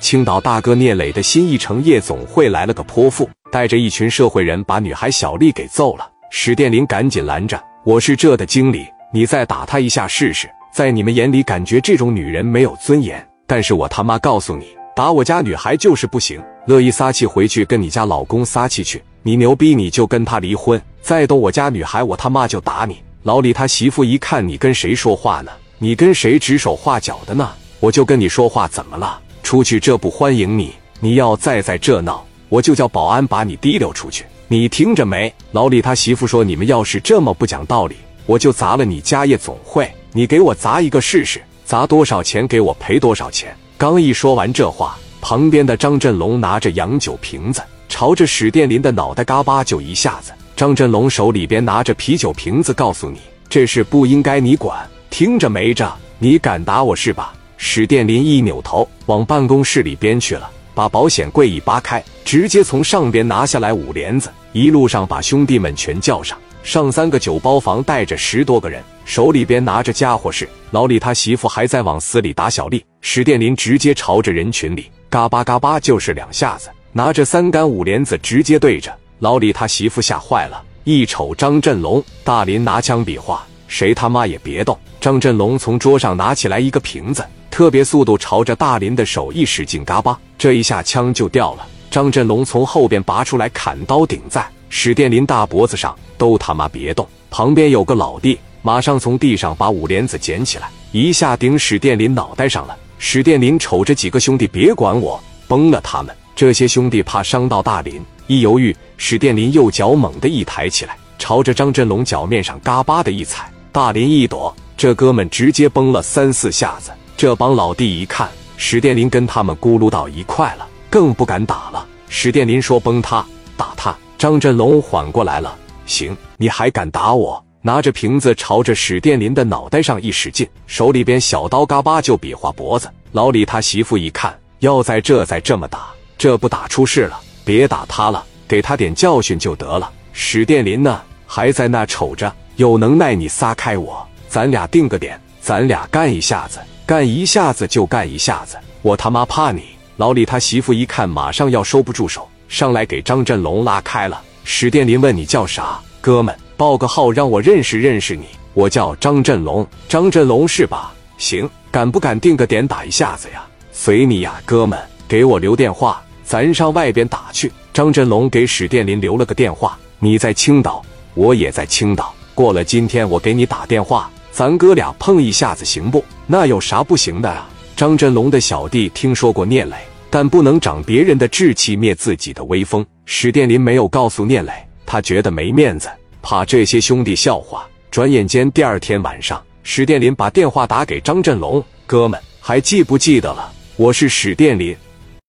青岛大哥聂磊的新一城夜总会来了个泼妇，带着一群社会人把女孩小丽给揍了。史殿林赶紧拦着：“我是这的经理，你再打她一下试试。在你们眼里，感觉这种女人没有尊严，但是我他妈告诉你，打我家女孩就是不行。乐意撒气回去跟你家老公撒气去，你牛逼你就跟他离婚。再动我家女孩，我他妈就打你。”老李他媳妇一看你跟谁说话呢？你跟谁指手画脚的呢？我就跟你说话，怎么了？出去，这不欢迎你。你要再在这闹，我就叫保安把你提溜出去。你听着没？老李他媳妇说：“你们要是这么不讲道理，我就砸了你家夜总会。你给我砸一个试试，砸多少钱给我赔多少钱。”刚一说完这话，旁边的张振龙拿着洋酒瓶子，朝着史殿林的脑袋嘎巴就一下子。张振龙手里边拿着啤酒瓶子，告诉你这事不应该你管，听着没着？你敢打我是吧？史殿林一扭头往办公室里边去了，把保险柜一扒开，直接从上边拿下来五帘子，一路上把兄弟们全叫上，上三个酒包房，带着十多个人，手里边拿着家伙事。老李他媳妇还在往死里打小丽，史殿林直接朝着人群里嘎巴嘎巴就是两下子，拿着三杆五帘子直接对着。老李他媳妇吓坏了，一瞅张振龙，大林拿枪比划，谁他妈也别动。张振龙从桌上拿起来一个瓶子，特别速度朝着大林的手一使劲，嘎巴，这一下枪就掉了。张振龙从后边拔出来，砍刀顶在史殿林大脖子上，都他妈别动。旁边有个老弟，马上从地上把五莲子捡起来，一下顶史殿林脑袋上了。史殿林瞅着几个兄弟，别管我，崩了他们。这些兄弟怕伤到大林。一犹豫，史殿林右脚猛地一抬起来，朝着张振龙脚面上嘎巴的一踩，大林一躲，这哥们直接崩了三四下子。这帮老弟一看，史殿林跟他们咕噜到一块了，更不敢打了。史殿林说：“崩他，打他。”张振龙缓过来了，行，你还敢打我？拿着瓶子朝着史殿林的脑袋上一使劲，手里边小刀嘎巴就比划脖子。老李他媳妇一看，要在这再这么打，这不打出事了。别打他了，给他点教训就得了。史殿林呢，还在那瞅着，有能耐你撒开我，咱俩定个点，咱俩干一下子，干一下子就干一下子。我他妈怕你！老李他媳妇一看，马上要收不住手，上来给张振龙拉开了。史殿林问你叫啥？哥们，报个号让我认识认识你。我叫张振龙，张振龙是吧？行，敢不敢定个点打一下子呀？随你呀，哥们，给我留电话。咱上外边打去。张振龙给史殿林留了个电话，你在青岛，我也在青岛。过了今天，我给你打电话，咱哥俩碰一下子行不？那有啥不行的啊？张振龙的小弟听说过聂磊，但不能长别人的志气，灭自己的威风。史殿林没有告诉聂磊，他觉得没面子，怕这些兄弟笑话。转眼间，第二天晚上，史殿林把电话打给张振龙，哥们，还记不记得了？我是史殿林。